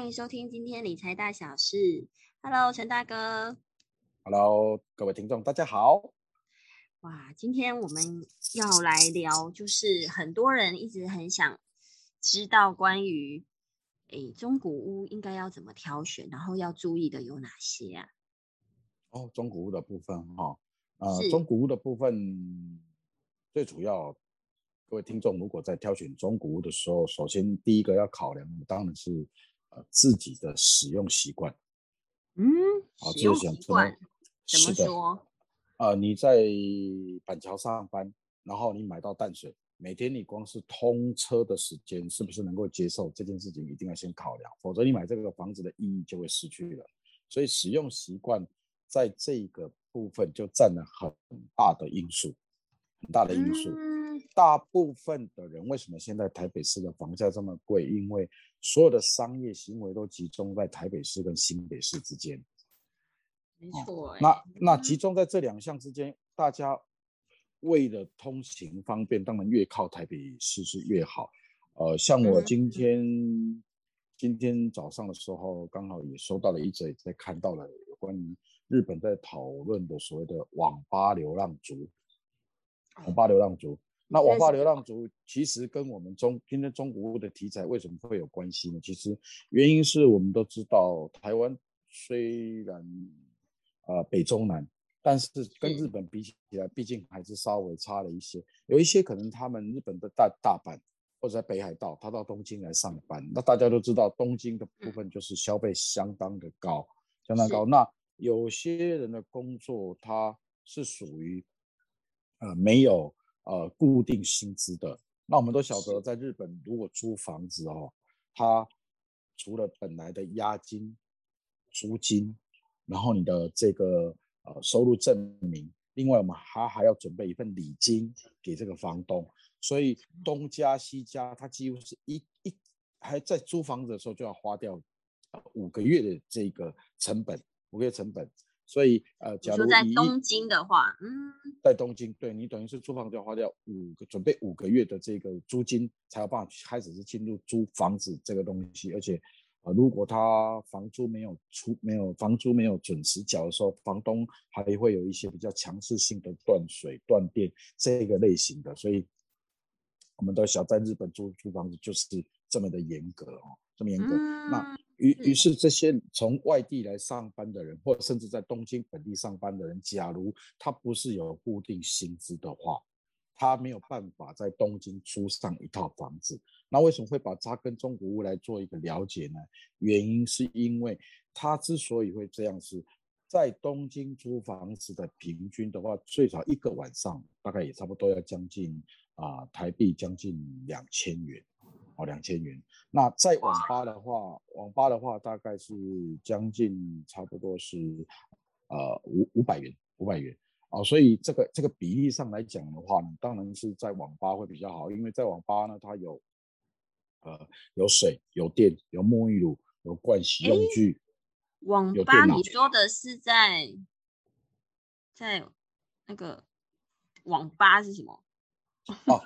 欢迎收听今天理财大小事。Hello，陈大哥。Hello，各位听众，大家好。哇，今天我们要来聊，就是很多人一直很想知道关于，诶，中古屋应该要怎么挑选，然后要注意的有哪些啊？哦，中古屋的部分哈，呃，中古屋的部分最主要。各位听众，如果在挑选中古屋的时候，首先第一个要考量的当然是呃自己的使用习惯。嗯，使用习惯怎么说？呃，你在板桥上班，然后你买到淡水，每天你光是通车的时间是不是能够接受？这件事情一定要先考量，否则你买这个房子的意义就会失去了。所以使用习惯在这个部分就占了很大的因素，很大的因素。大部分的人为什么现在台北市的房价这么贵？因为所有的商业行为都集中在台北市跟新北市之间。没错。那那集中在这两项之间，大家为了通行方便，当然越靠台北市是越好。呃，像我今天今天早上的时候，刚好也收到了一则，也在看到了有关于日本在讨论的所谓的网吧流浪族，网吧流浪族。那网吧流浪族其实跟我们中今天中国的题材为什么会有关系呢？其实原因是我们都知道，台湾虽然呃北中南，但是跟日本比起来，毕竟还是稍微差了一些。有一些可能他们日本的大大阪或者在北海道，他到东京来上班。那大家都知道，东京的部分就是消费相当的高，相当高。那有些人的工作他是属于呃没有。呃，固定薪资的，那我们都晓得，在日本如果租房子哦，它除了本来的押金、租金，然后你的这个呃收入证明，另外我们还还要准备一份礼金给这个房东，所以东家西家，它几乎是一一还在租房子的时候就要花掉五个月的这个成本，五个月成本。所以，呃，假如在东京的话，嗯，在东京，对你等于是租房就要花掉五个，准备五个月的这个租金，才有办法开始是进入租房子这个东西。而且，呃，如果他房租没有出，没有房租没有准时缴的时候，房东还会有一些比较强制性的断水断电这个类型的。所以，我们都晓在日本租租房子就是这么的严格哦，这么严格。那。于于是，这些从外地来上班的人，或者甚至在东京本地上班的人，假如他不是有固定薪资的话，他没有办法在东京租上一套房子。那为什么会把他跟中古屋来做一个了解呢？原因是因为他之所以会这样，是在东京租房子的平均的话，最少一个晚上大概也差不多要将近啊台币将近两千元。哦，两千元。那在网吧的话，网吧的话大概是将近差不多是呃五五百元，五百元。哦，所以这个这个比例上来讲的话呢，当然是在网吧会比较好，因为在网吧呢，它有呃有水、有电、有沐浴露、有盥洗用具。网吧你说的是在在那个网吧是什么？哦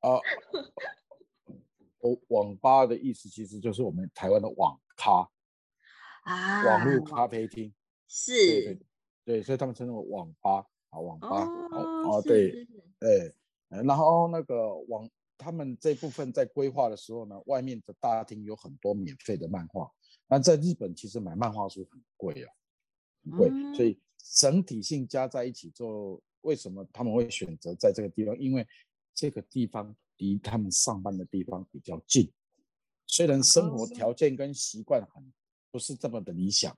啊。哦，网吧的意思其实就是我们台湾的网咖啊，网络咖啡厅是，对对对，所以他们称为网吧啊，网吧哦哦对，对，然后那个网，他们这部分在规划的时候呢，外面的大厅有很多免费的漫画，那在日本其实买漫画书很贵啊，很贵，所以整体性加在一起之后，为什么他们会选择在这个地方？因为这个地方。离他们上班的地方比较近，虽然生活条件跟习惯很不是这么的理想，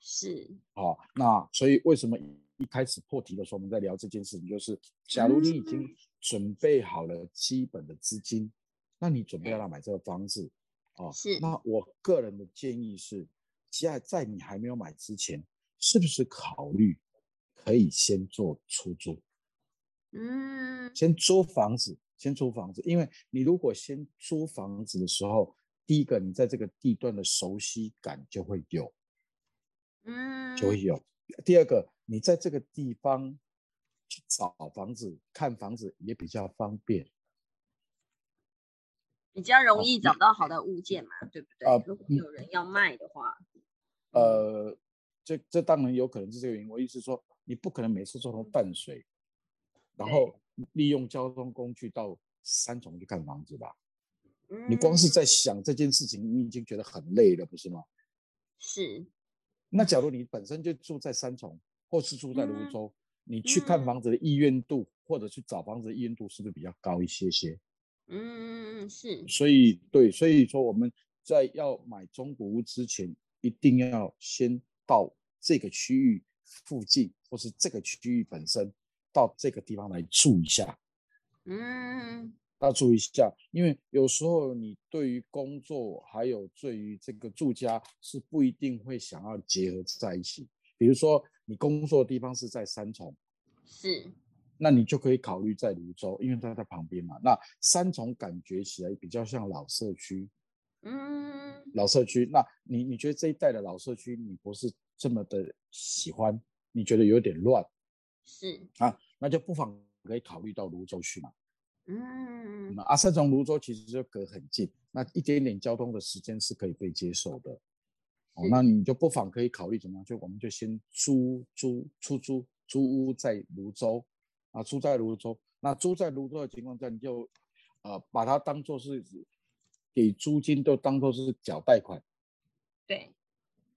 是好，那所以为什么一开始破题的时候我们在聊这件事情，就是假如你已经准备好了基本的资金，那你准备要来买这个房子啊？是，那我个人的建议是，在在你还没有买之前，是不是考虑可以先做出租？嗯，先租房子。先租房子，因为你如果先租房子的时候，第一个你在这个地段的熟悉感就会有，嗯，就会有。第二个，你在这个地方去找房子、看房子也比较方便。比较容易找到好的物件嘛，对不对？啊如果有人要卖的话，呃，这这当然有可能是这个原因。我意思说，你不可能每次都从淡水，然后利用交通工具到三重去看房子吧？你光是在嗯想这件事情，你已经觉得很累了，不是吗？是那假如你本身就住在三重，或是住在泸嗯州，你去看嗯房子的意愿度，或者去找房子的意愿度，是不是比较高一些些？嗯嗯嗯是所以对，所以说我们在要买中古屋之前，一定要先到这个区域附近，或是这个区域本身，到这个地方来住一下。嗯要注意一下，因为有时候你对于工作还有对于这个住家是不一定会想要结合在一起。比如说你工作的地方是在三重，是那你就可以考虑在泸州，因为它在旁边嘛。那三重感觉起来比较像老社区，嗯老社区。那你你觉得这一代的老社区你不是这么的喜欢，你觉得有点乱是啊，那就不妨可以考虑到泸州去嘛。嗯那阿三从泸州其实就隔很近，那一点点交通的时间是可以被接受的。哦，那你就不妨可以考虑怎么样？就我们就先租租出租租屋在泸州啊，租在泸州。那租在泸州的情况下，你就呃把它当做是给租金，都当做是缴贷款。对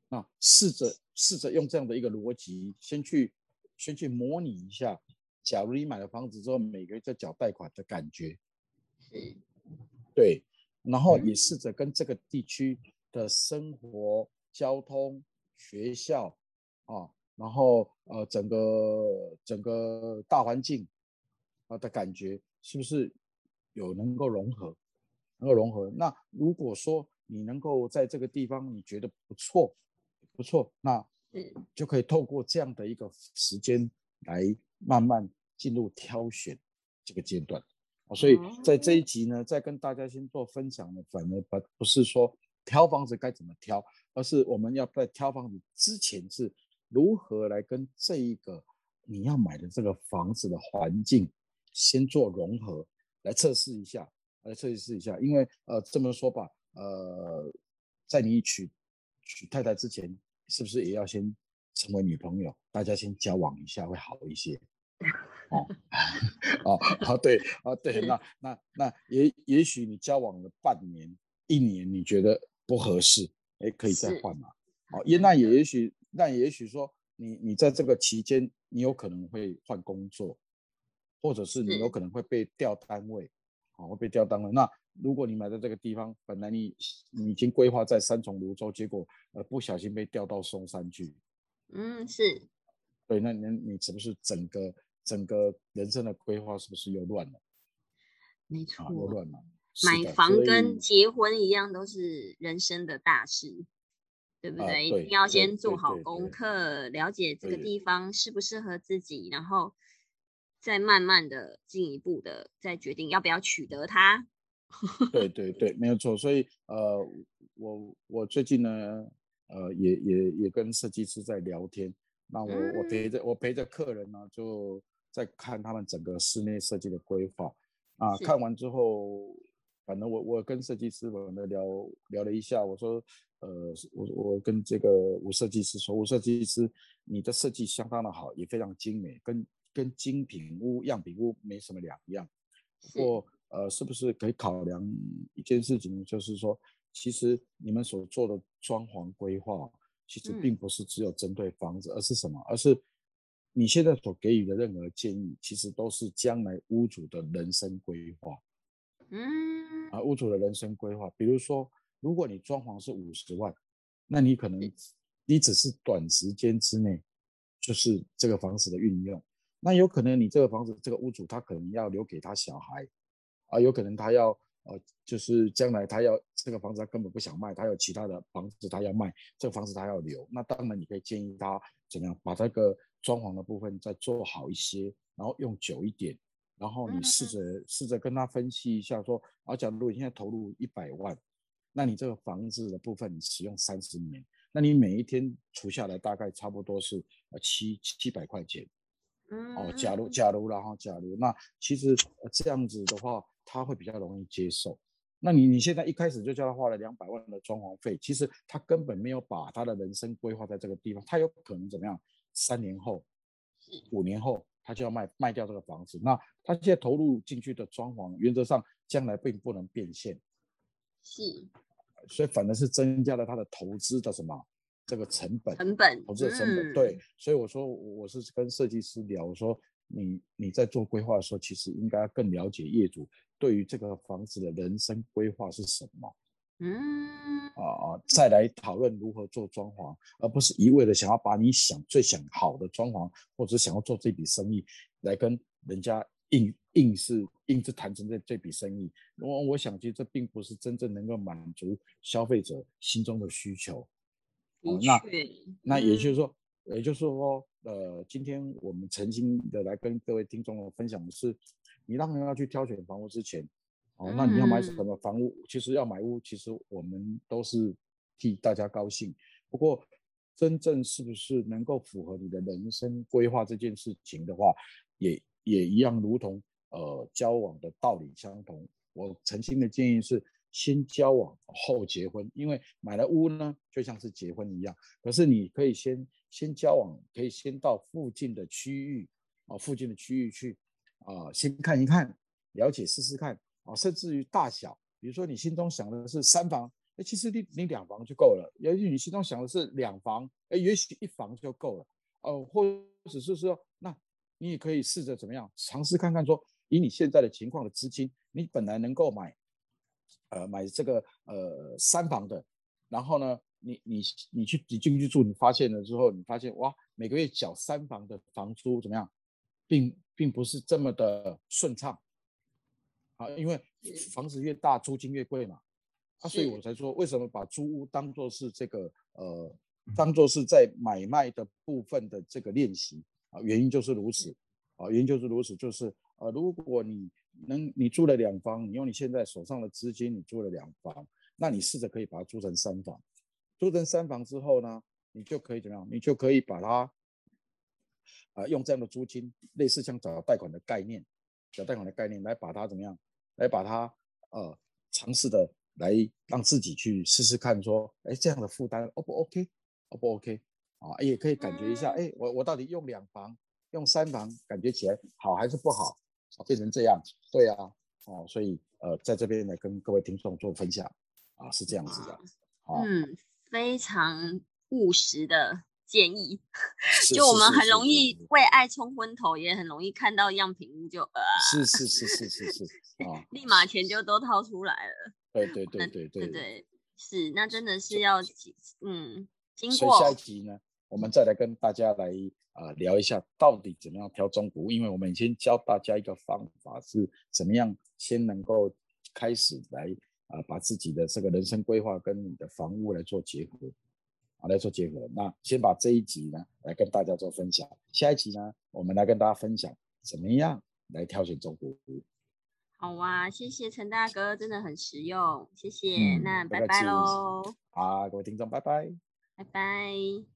那试着试着用这样的一个逻辑，先去先去模拟一下，假如你买了房子之后，每个月在缴贷款的感觉。是对，然后嗯也试着跟这个地区的生活、交通、学校啊，然后呃整个整个大环境啊的感觉，是不是有能够融合？能够融合。那如果说你能够在这个地方你觉得不错，不错，那是就可以透过这样的一个时间来慢慢进入挑选这个阶段。哦所以在这一集呢，再跟大家先做分享呢，反而不不是说挑房子该怎么挑，而是我们要在挑房子之前是如何来跟这一个你要买的这个房子的环境先做融合，来测试一下，来测试一下。因为呃这么说吧，呃，在你娶娶太太之前，是不是也要先成为女朋友？大家先交往一下会好一些。哦，哦，啊，对，啊，对，那 那那也也许你交往了半年、一年，你觉得不合适，哎，可以再换嘛。哦，也那也也许那也许说你你在这个期间，你有可能会换工作，或者是你有可能会被调单位，哦，会被调单位。那如果你买在这个地方，本来你你已经规划在三重、泸州，结果呃不小心被调到松山去，嗯是对，那你你是不是整个整个人生的规划是不是又乱了没啊？又错，乱了。买房跟结婚一样，都是人生的大事，对不啊对？一定要先做好功课，了解这个地方适不适合自己，然后再慢慢的进一步的再决定要不要取得它。对对对，没有错。所以呃，我我最近呢，呃，也也也跟设计师在聊天。那我我陪着我陪着客人呢，就在看他们整个室内设计的规划。啊，看完之后，反正我我跟设计师我们聊聊了一下，我说，呃，我我跟这个吴设计师说，吴设计师，你的设计相当的好，也非常精美，跟跟精品屋、样品屋没什么两样。不是过，呃，是不是可以考量一件事情，就是说，其实你们所做的装潢规划，其实嗯并不是只有针对房子，而是什么？而是你现在所给予的任何建议，其实都是将来屋主的人生规划嗯啊，屋主的人生规划。比如说，如果你装潢是五十万，那你可能你只是短时间之内就是这个房子的运用，那有可能你这个房子这个屋主他可能要留给他小孩，啊，有可能他要呃，就是将来他要这个房子他根本不想卖，他有其他的房子他要卖，这个房子他要留，那当然你可以建议他怎么样把这个装潢的部分再做好一些，然后用久一点，然后你试着试着跟他分析一下说，啊，假如你现在投入一百万，那你这个房子的部分你使用三十年，那你每一天除下来大概差不多是呃七七百块钱。嗯哦，假如假如然后假如。那其实呃这样子的话，他会比较容易接受。那你你现在一开始就叫他花了两百万的装潢费，其实他根本没有把他的人生规划在这个地方，他有可能怎么样？三年后、五年后，他就要卖卖掉这个房子。那他现在投入进去的装潢，原则上将来并不能变现，是，所以反而是增加了他的投资的什么这个成本，成本，投资的成本。对，所以我说我是跟设计师聊，我说你你在做规划的时候，其实应该更了解业主对于这个房子的人生规划是什么。嗯啊啊，再来讨论如何做装潢，而不是一味的想要把你想最想好的装潢，或者想要做这笔生意来跟人家硬硬是硬是谈成这这笔生意。我我想，其实这并不是真正能够满足消费者心中的需求。那那也就是说，也就是说，呃，今天我们曾经的来跟各位听众分享的是，你让人要去挑选房屋之前。哦，那你要买什么房屋？其实要买屋，其实我们都是替大家高兴。不过，真正是不是能够符合你的人生规划这件事情的话，也也一样，如同呃交往的道理相同。我诚心的建议是，先交往后结婚，因为买了屋呢，就像是结婚一样。可是你可以先先交往，可以先到附近的区域啊，附近的区域去啊，先看一看，了解试试看。啊，甚至于大小，比如说你心中想的是三房，哎，其实你你两房就够了；，也许你心中想的是两房，哎，也许一房就够了。哦，或者是说，那你也可以试着怎么样，尝试看看，说以你现在的情况的资金，你本来能够买，呃，买这个呃三房的，然后呢，你你你去你进去住，你发现了之后，你发现哇，每个月缴三房的房租怎么样，并并不是这么的顺畅。啊，因为房子越大，租金越贵嘛，啊，所以我才说，为什么把租屋当做是这个呃，当做是在买卖的部分的这个练习啊？原因就是如此，啊，原因就是如此，就是呃，如果你能你租了两房，你用你现在手上的资金，你租了两房，那你试着可以把它租成三房，租成三房之后呢，你就可以怎么样？你就可以把它啊，用这样的租金，类似像找贷款的概念。找贷款的概念来把它怎么样？来把它呃尝试的来让自己去试试看，说哎这样的负担 O 不 OK？O 不 OK？啊也可以感觉一下，哎我我到底用两房用三房感觉起来好还是不好？变成这样，对啊，哦所以呃在这边呢跟各位听众做分享啊是这样子的，嗯非常务实的。建议，就我们很容易为爱冲昏头，也很容易看到样品屋就呃，是是是是是是，啊，立马钱就都掏出来了。对对对对对对，是，那真的是要嗯，经过。所以下一集呢，我们再来跟大家来啊聊一下，到底怎么样挑中古屋，因为我们先教大家一个方法，是怎么样先能够开始来啊把自己的这个人生规划跟你的房屋来做结合。来做结合，那先把这一集呢来跟大家做分享，下一集呢我们来跟大家分享怎么样来挑选中古屋。好啊，谢谢陈大哥，真的很实用，谢谢。那拜拜喽。好，各位听众，拜拜，拜拜。